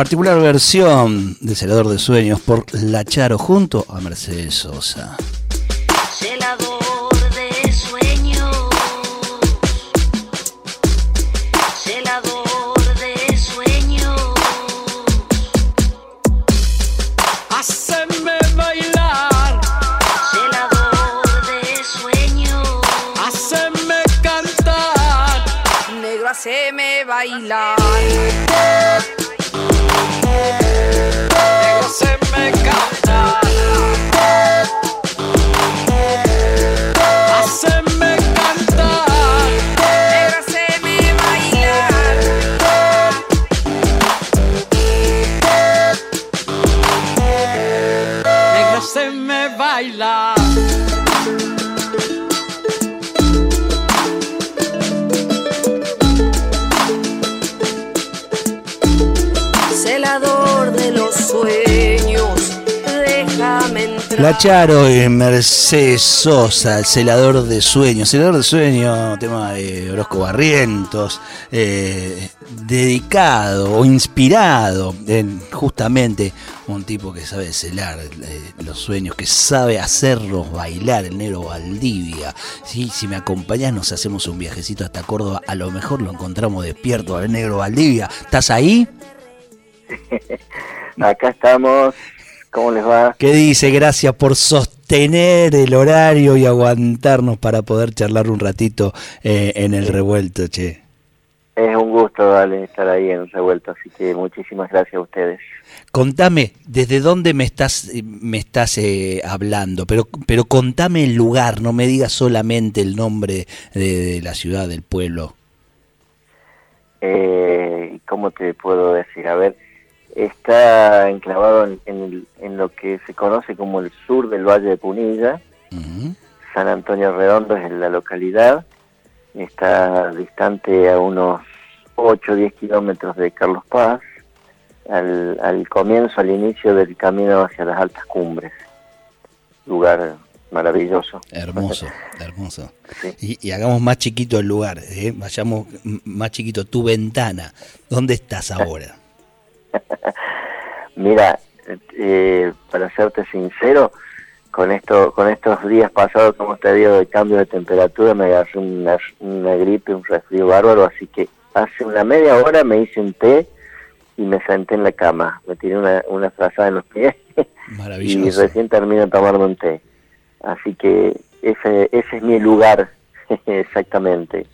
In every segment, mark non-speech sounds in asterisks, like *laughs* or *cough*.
Particular versión de Celador de Sueños por La Charo junto a Mercedes Sosa. Celador haceme La Charo y Mercedes Sosa, el celador de sueños. Celador de sueños, tema de Orozco Barrientos, eh, dedicado o inspirado en justamente un tipo que sabe celar eh, los sueños, que sabe hacerlos bailar, el negro Valdivia. Sí, si me acompañas nos hacemos un viajecito hasta Córdoba, a lo mejor lo encontramos despierto al negro Valdivia. ¿Estás ahí? *laughs* Acá estamos. ¿Cómo les va? ¿Qué dice? Gracias por sostener el horario y aguantarnos para poder charlar un ratito eh, en el revuelto, che. Es un gusto, dale, estar ahí en Revuelto, así que muchísimas gracias a ustedes. Contame, ¿desde dónde me estás, me estás eh, hablando? Pero, pero contame el lugar, no me digas solamente el nombre de, de la ciudad, del pueblo. Eh, ¿Cómo te puedo decir? A ver, está enclavado en, en el- en lo que se conoce como el sur del Valle de Punilla. San Antonio Redondo es la localidad. Está distante a unos 8 o 10 kilómetros de Carlos Paz, al, al comienzo, al inicio del camino hacia las altas cumbres. Lugar maravilloso. Hermoso, hermoso. Sí. Y, y hagamos más chiquito el lugar, ¿eh? vayamos más chiquito, tu ventana. ¿Dónde estás ahora? *laughs* Mira, eh, para serte sincero, con esto, con estos días pasados, como te digo, de cambio de temperatura, me agarré una, una gripe, un resfrío bárbaro, así que hace una media hora me hice un té y me senté en la cama, me tiré una, una frazada en los pies *laughs* y Maravilloso. recién termino de tomarme un té. Así que ese, ese es mi lugar, *laughs* exactamente.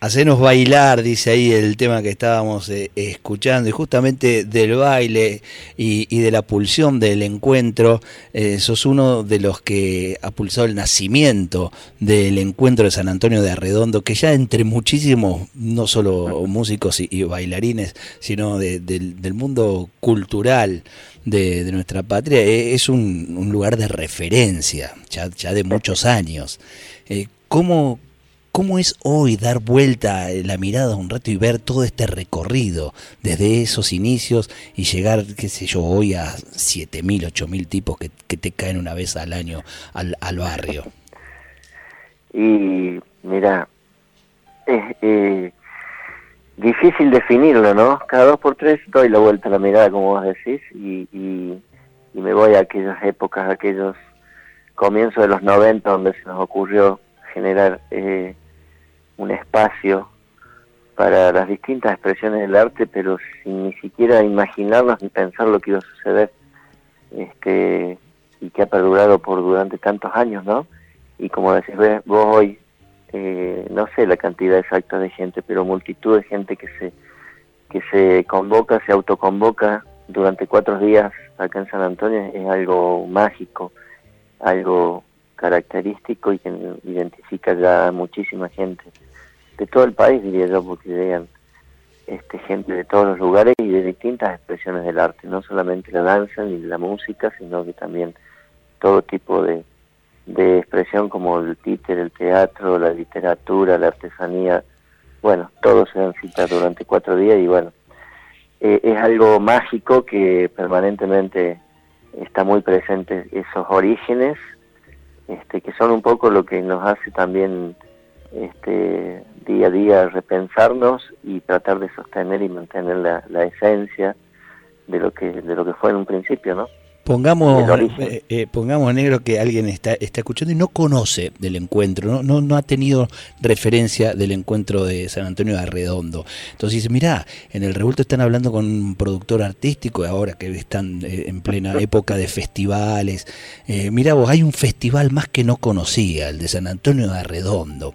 Hacenos bailar, dice ahí el tema que estábamos eh, escuchando, y justamente del baile y, de la pulsión del encuentro, eh, sos uno de los que ha pulsado el nacimiento del encuentro de San Antonio de Arredondo, que ya entre muchísimos, no solo músicos y, bailarines, sino de- del, mundo cultural de, nuestra patria, eh, es un, lugar de referencia, ya, ya de muchos años. Eh, ¿Cómo, ¿Cómo es hoy dar vuelta la mirada un rato y ver todo este recorrido desde esos inicios y llegar, qué sé yo, hoy a 7.000, 8.000 tipos que, te caen una vez al año al, al barrio? Y mira, es eh, difícil definirlo, ¿no? Cada dos por tres doy la vuelta a la mirada, como vos decís, y, y, y me voy a aquellas épocas, a aquellos comienzos de los 90 donde se nos ocurrió generar eh, un espacio para las distintas expresiones del arte, pero sin ni siquiera imaginarnos ni pensar lo que iba a suceder, este y que ha perdurado por durante tantos años, ¿no? Y como decís vos hoy, eh, no sé la cantidad exacta de gente, pero multitud de gente que se que se convoca, se autoconvoca durante cuatro días acá en San Antonio es algo mágico, algo característico y que identifica ya a muchísima gente de todo el país, diría yo, porque llegan este, gente de todos los lugares y de distintas expresiones del arte, no solamente la danza ni la música, sino que también todo tipo de, de expresión como el títer, el teatro, la literatura, la artesanía, bueno, todo se dan cita durante cuatro días y bueno, eh, es algo mágico que permanentemente está muy presente esos orígenes, este, que son un poco lo que nos hace también este, día a día repensarnos y tratar de sostener y mantener la, la esencia de lo que de lo que fue en un principio, ¿no? Pongamos, eh, eh, pongamos negro que alguien está, está escuchando y no conoce del encuentro, ¿no? No, no ha tenido referencia del encuentro de San Antonio de Arredondo. Entonces dice, mirá, en el revuelto están hablando con un productor artístico, ahora que están eh, en plena época de festivales. Eh, mirá vos, hay un festival más que no conocía, el de San Antonio de Arredondo.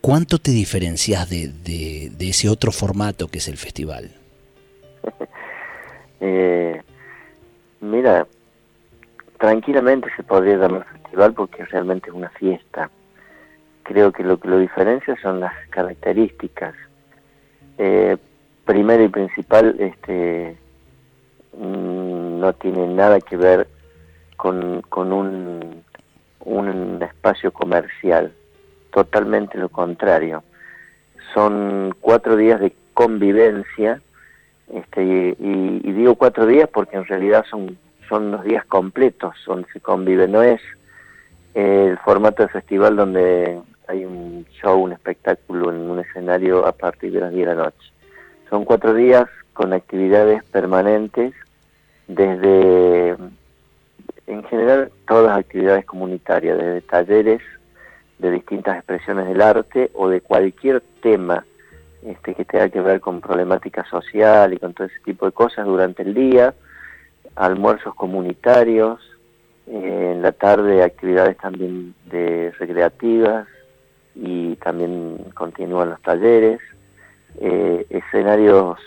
¿Cuánto te diferencias de, de- de ese otro formato que es el festival? *laughs* Eh, mira, tranquilamente se podría llamar festival porque realmente es una fiesta. Creo que lo que lo diferencia son las características. Eh, primero y principal, este, mm, no tiene nada que ver con, con un, un espacio comercial. Totalmente lo contrario. Son cuatro días de convivencia este, y, digo cuatro días porque en realidad son, son los días completos donde se convive, no es el formato de festival donde hay un show, un espectáculo en un escenario a partir de las 10 de la noche. Son cuatro días con actividades permanentes desde, en general, todas las actividades comunitarias, desde talleres de distintas expresiones del arte o de cualquier tema este, que tenga que ver con problemática social y con todo ese tipo de cosas durante el día, almuerzos comunitarios, eh, en la tarde actividades también de recreativas y también continúan los talleres, eh, escenarios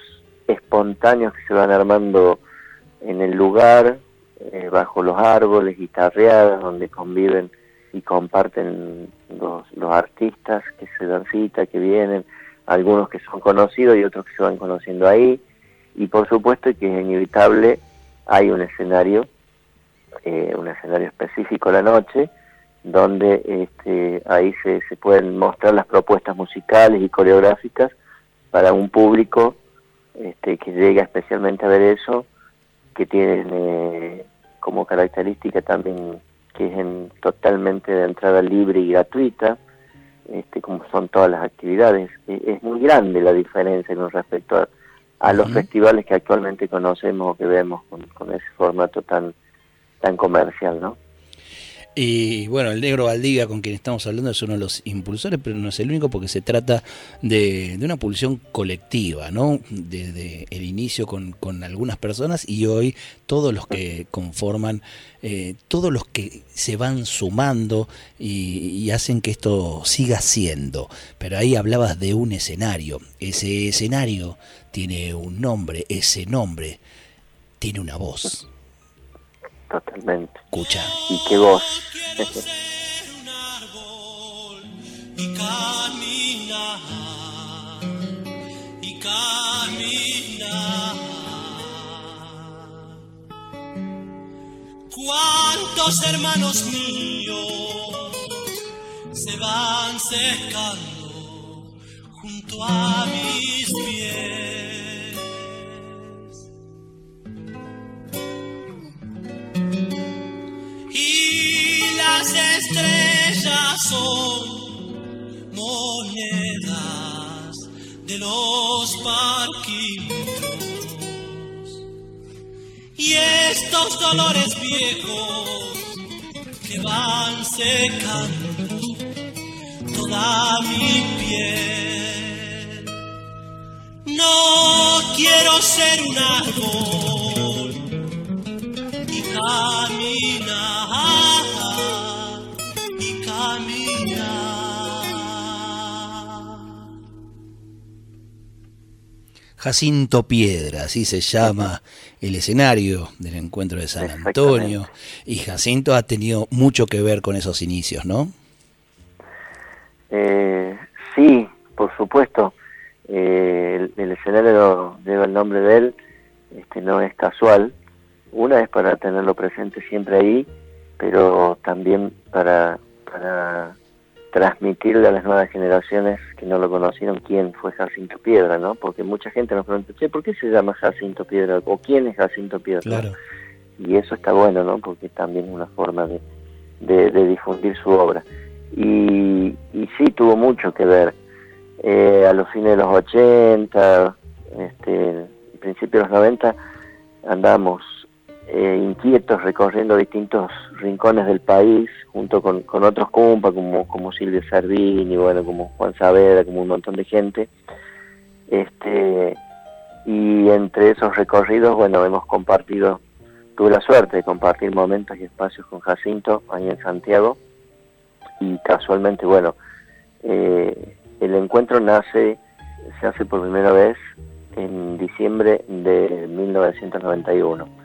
espontáneos que se van armando en el lugar, eh, bajo los árboles, guitarreadas, donde conviven y comparten los, los artistas que se dan cita, que vienen, algunos que son conocidos y otros que se van conociendo ahí. Y por supuesto que es inevitable, hay un escenario, eh, un escenario específico la noche, donde este, ahí se, se pueden mostrar las propuestas musicales y coreográficas para un público este, que llega especialmente a ver eso, que tienen eh, como característica también que es en, totalmente de entrada libre y gratuita, este, como son todas las actividades. E- Es, muy grande la diferencia con respecto a, a los festivales que actualmente conocemos o que vemos con, con ese formato tan tan comercial, ¿no? Y bueno, el negro Valdiga, con quien estamos hablando, es uno de los impulsores, pero no es el único porque se trata de, una pulsión colectiva, ¿no? Desde el inicio con, con algunas personas y hoy todos los que conforman, eh, todos los que se van sumando y hacen que esto siga siendo. Pero ahí hablabas de un escenario. Ese escenario tiene un nombre, ese nombre tiene una voz. Totalmente. Escucha. Y qué voz. y caminar y caminar. ¿Cuántos hermanos míos se van secando junto a mis pies? De los parquímetros. Y estos dolores viejos que van secando toda mi piel. No quiero ser un árbol Jacinto Piedra, así se llama el escenario del encuentro de San Antonio. Y Jacinto ha tenido mucho que ver con esos inicios, ¿no? Eh, sí, por supuesto. Eh, el, el escenario lleva el nombre de él, este, no es casual. Una es para tenerlo presente siempre ahí, pero también para, para transmitirle a las nuevas generaciones que no lo conocieron quién fue Jacinto Piedra, ¿no? Porque mucha gente nos pregunta, che, ¿por qué se llama Jacinto Piedra? ¿O quién es Jacinto Piedra? Claro. y eso está bueno, ¿no? Porque también es una forma de, de- de difundir su obra. Y, y sí tuvo mucho que ver. Eh, a los fines de los 80, este, principios de los 90, andamos eh, inquietos recorriendo distintos rincones del país junto con, con otros compas como, como Silvio Servini, bueno, como Juan Saavedra, como un montón de gente. Este, y entre esos recorridos, bueno, hemos compartido tuve la suerte de compartir momentos y espacios con Jacinto ahí en Santiago y casualmente, bueno, eh, el encuentro nace, se hace por primera vez en diciembre de 1991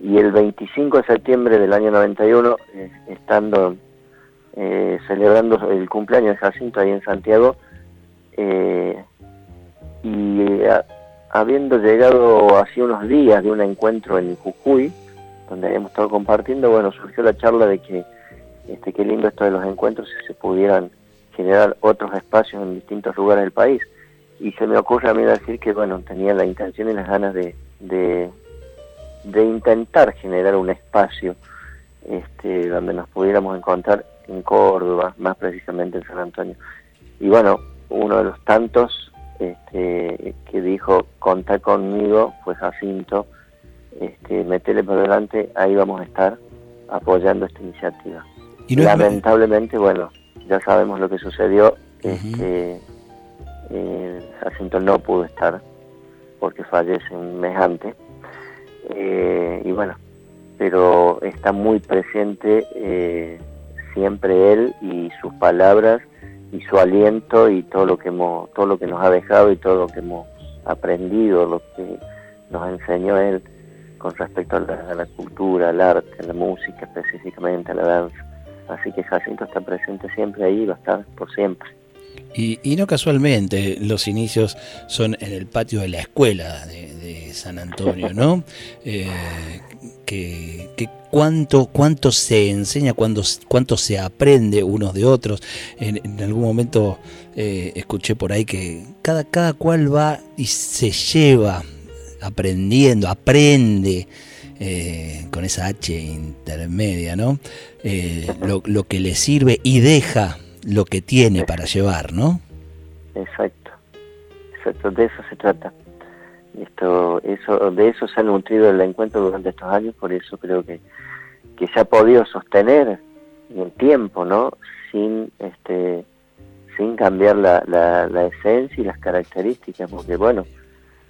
y el 25 de septiembre del año 91, eh, estando eh, celebrando el cumpleaños de Jacinto ahí en Santiago, eh, y eh, habiendo llegado hace unos días de un encuentro en Jujuy, donde habíamos estado compartiendo, bueno, surgió la charla de que este qué lindo esto de los encuentros si se pudieran generar otros espacios en distintos lugares del país. Y se me ocurre a mí decir que, bueno, tenía la intención y las ganas de, de, de intentar generar un espacio este, donde nos pudiéramos encontrar en Córdoba, más precisamente en San Antonio. Y bueno, uno de los tantos este, que dijo, contá conmigo, fue Jacinto, este, metele por delante, ahí vamos a estar apoyando esta iniciativa. Y no es- Lamentablemente, bueno, ya sabemos lo que sucedió, este, eh, Jacinto no pudo estar porque fallece un mes antes, Eh, y bueno, pero está muy presente eh, siempre él y sus palabras y su aliento y todo lo que hemos, todo lo que nos ha dejado y todo lo que hemos aprendido, lo que nos enseñó él con respecto a la, cultura, al arte, la música, específicamente a la danza. Así que Jacinto está presente siempre ahí y va a estar por siempre. Y, y no casualmente, los inicios son en el patio de la escuela de, de San Antonio, ¿no? *laughs* Eh, que, que cuánto, cuánto se enseña, cuánto, cuánto se aprende unos de otros. En, en algún momento eh, escuché por ahí que cada, cada cual va y se lleva aprendiendo, aprende. eh, con esa H intermedia, ¿no? Lo, lo que le sirve y deja lo que tiene para llevar, ¿no? Exacto, exacto, de eso se trata. Esto, eso, de eso se ha nutrido el encuentro durante estos años, por eso creo que, que se ha podido sostener en el tiempo, ¿no? Sin, este, sin cambiar la, la, la esencia y las características, porque bueno,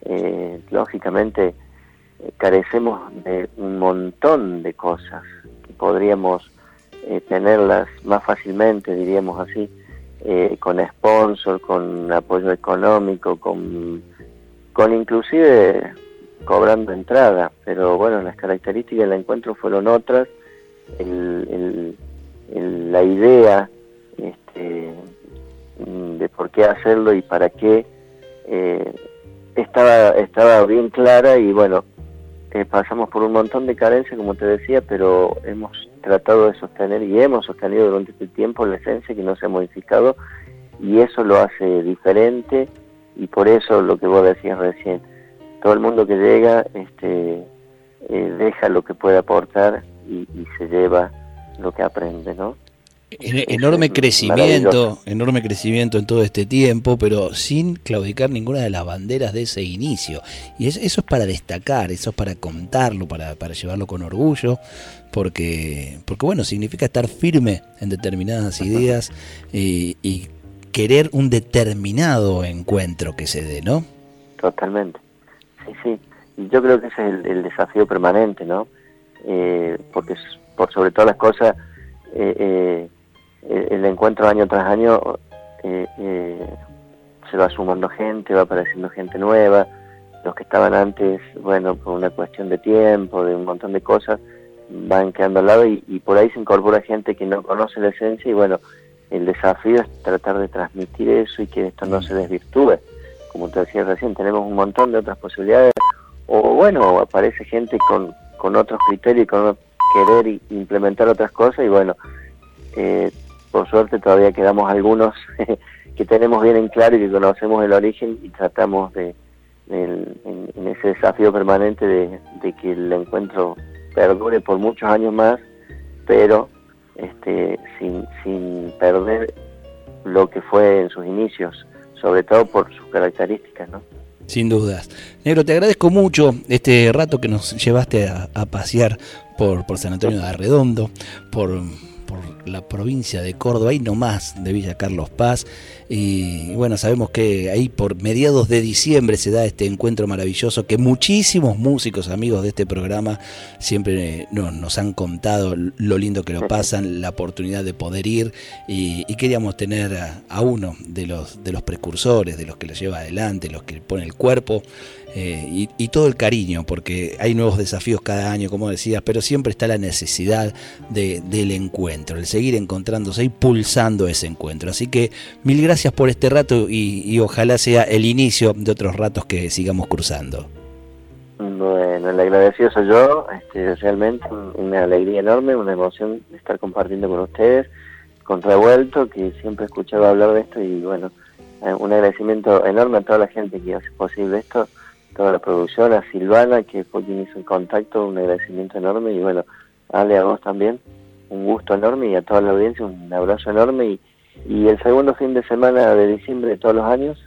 eh, lógicamente eh, carecemos de un montón de cosas que podríamos eh, tenerlas más fácilmente, diríamos así, eh, con sponsor, con apoyo económico, con, con inclusive cobrando entrada, pero bueno, las características del encuentro fueron otras, el, el- el- la idea este, mm, de por qué hacerlo y para qué eh, estaba, estaba bien clara y bueno, eh, pasamos por un montón de carencias, como te decía, pero hemos tratado de sostener y hemos sostenido durante este tiempo la esencia que no se ha modificado y eso lo hace diferente y por eso lo que vos decías recién, todo el mundo que llega este, eh, deja lo que puede aportar y, y se lleva lo que aprende, ¿no? En- enorme crecimiento, enorme crecimiento en todo este tiempo, pero sin claudicar ninguna de las banderas de ese inicio. Y es- eso es para destacar, eso es para contarlo, para, para llevarlo con orgullo, porque, porque bueno, significa estar firme en determinadas ideas y, y querer un determinado encuentro que se dé, ¿no? Totalmente. Sí, sí. Y yo creo que ese es el, el desafío permanente, ¿no? Eh, porque por sobre todas las cosas, eh, eh, el, encuentro año tras año eh, eh, se va sumando gente, va apareciendo gente nueva. Los que estaban antes, bueno, por una cuestión de tiempo, de un montón de cosas, van quedando al lado y, y por ahí se incorpora gente que no conoce la esencia y bueno, el desafío es tratar de transmitir eso y que esto no se desvirtúe. como te decía recién, tenemos un montón de otras posibilidades, o bueno, aparece gente con, con otros criterios y con querer implementar otras cosas, y bueno, eh, por suerte todavía quedamos algunos *laughs* que tenemos bien en claro y que conocemos el origen y tratamos de, en, ese desafío permanente de, que el encuentro perdure por muchos años más, pero este, sin, sin perder lo que fue en sus inicios, sobre todo por sus características, ¿no? Sin dudas. Negro, te agradezco mucho este rato que nos llevaste a, a pasear por, por San Antonio de Arredondo, por, por la provincia de Córdoba, y no más de Villa Carlos Paz. Y bueno, sabemos que ahí por mediados de diciembre se da este encuentro maravilloso que muchísimos músicos amigos de este programa siempre eh, no- nos han contado lo lindo que lo pasan, la oportunidad de poder ir. Y, y queríamos tener a, a uno de los, de los precursores, de los que lo lleva adelante, los que pone el cuerpo eh, y, y todo el cariño, porque hay nuevos desafíos cada año, como decías, pero siempre está la necesidad de- del encuentro, el seguir encontrándose y pulsando ese encuentro. Así que mil gracias por este rato y, ojalá sea el inicio de otros ratos que sigamos cruzando. Bueno, el agradecido soy yo, este, realmente un- una alegría enorme, una emoción estar compartiendo con ustedes, con Revuelto, que siempre he escuchado hablar de esto y bueno, eh, un agradecimiento enorme a toda la gente que hace posible esto, toda la producción, a Silvana, que fue quien hizo el contacto, un agradecimiento enorme y bueno, Ale, a vos también, un gusto enorme y a toda la audiencia un abrazo enorme y, y el segundo fin de semana de diciembre de todos los años,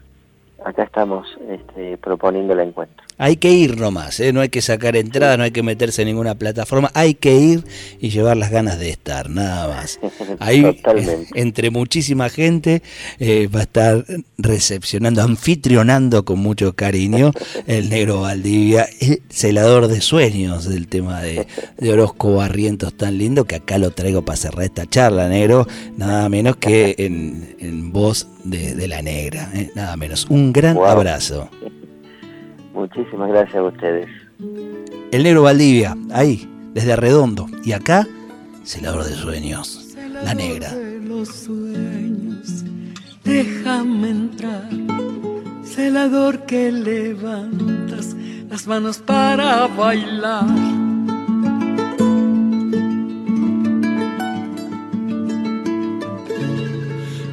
acá estamos este, proponiendo el encuentro. Hay que ir nomás, ¿eh? no hay que sacar entrada, no hay que meterse en ninguna plataforma, hay que ir y llevar las ganas de estar, nada más. Ahí, *laughs* Totalmente. eh, entre muchísima gente, eh, va a estar recepcionando, anfitrionando con mucho cariño el negro Valdivia, el celador de sueños del tema de, de Orozco Barrientos tan lindo, que acá lo traigo para cerrar esta charla, negro, nada menos que en, en voz de, de la negra, ¿eh? nada menos. Un gran Wow. abrazo. Muchísimas gracias a ustedes. El negro Valdivia, ahí, desde Arredondo. Y acá, celador de sueños, la negra. de los sueños, déjame entrar. Celador que levantas las manos para bailar.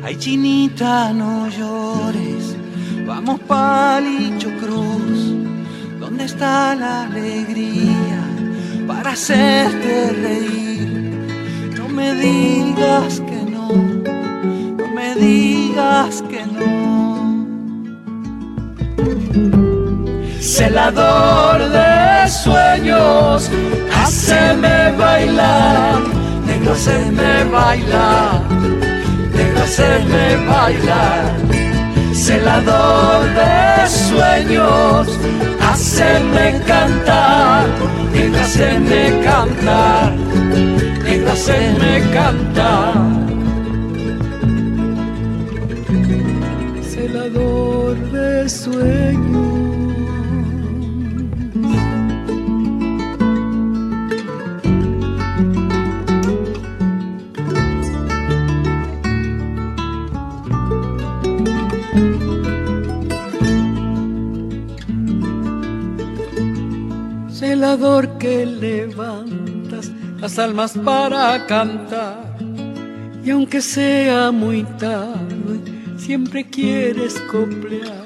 Ay, chinita, no llores. Vamos palicho cruz. ¿Dónde está la alegría para hacerte reír? No me digas que no, no me digas que no. Celador de sueños, haceme bailar, negro, haceme bailar, negro, haceme bailar. Celador de sueños, haceme cantar, haceme cantar, haceme cantar. Celador de sueños. Que levantas las almas para cantar. Y aunque sea muy tarde, siempre quieres coplear.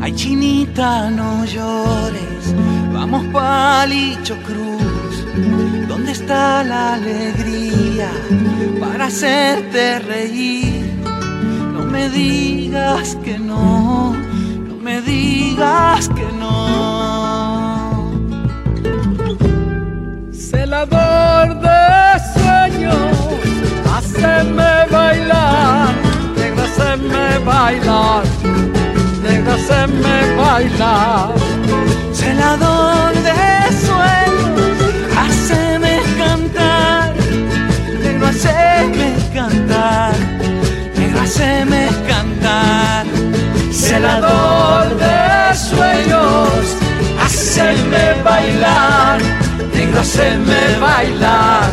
Ay, chinita, no llores, vamos palicho cruz. ¿Dónde está la alegría para hacerte reír? No me digas que no, no me digas que no. Celador de sueños, haceme bailar, negro, haceme bailar, negro, haceme bailar. Celador de sueños, haceme cantar, negro, cantar, haceme cantar. Celador de sueños, haceme bailar, negro, haceme bailar,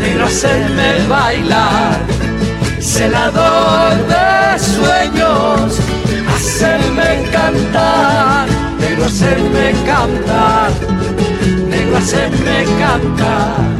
negro, hacerme bailar, celador de sueños, hacerme cantar, negro hacerme cantar, negro hacerme cantar.